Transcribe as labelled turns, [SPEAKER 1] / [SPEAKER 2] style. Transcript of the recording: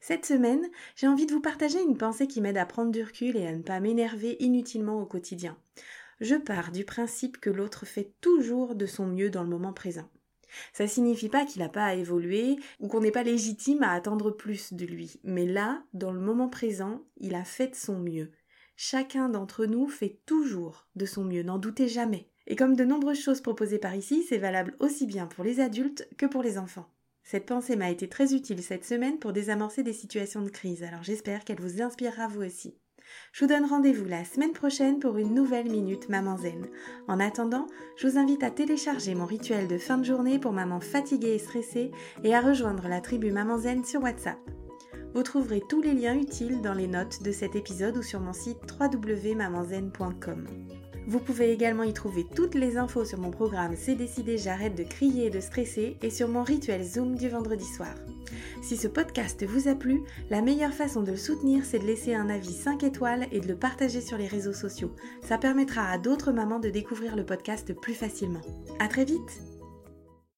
[SPEAKER 1] Cette semaine, j'ai envie de vous partager une pensée qui m'aide à prendre du recul et à ne pas m'énerver inutilement au quotidien. Je pars du principe que l'autre fait toujours de son mieux dans le moment présent. Ça signifie pas qu'il n'a pas à évoluer ou qu'on n'est pas légitime à attendre plus de lui, mais là, dans le moment présent, il a fait de son mieux. Chacun d'entre nous fait toujours de son mieux, n'en doutez jamais. Et comme de nombreuses choses proposées par ici, c'est valable aussi bien pour les adultes que pour les enfants. Cette pensée m'a été très utile cette semaine pour désamorcer des situations de crise, alors j'espère qu'elle vous inspirera vous aussi. Je vous donne rendez-vous la semaine prochaine pour une nouvelle Minute Maman Zen. En attendant, je vous invite à télécharger mon rituel de fin de journée pour maman fatiguée et stressée et à rejoindre la tribu Maman Zen sur WhatsApp. Vous trouverez tous les liens utiles dans les notes de cet épisode ou sur mon site www.mamanzen.com. Vous pouvez également y trouver toutes les infos sur mon programme C'est décidé, j'arrête de crier et de stresser et sur mon rituel Zoom du vendredi soir. Si ce podcast vous a plu, la meilleure façon de le soutenir, c'est de laisser un avis 5 étoiles et de le partager sur les réseaux sociaux. Ça permettra à d'autres mamans de découvrir le podcast plus facilement. À très vite!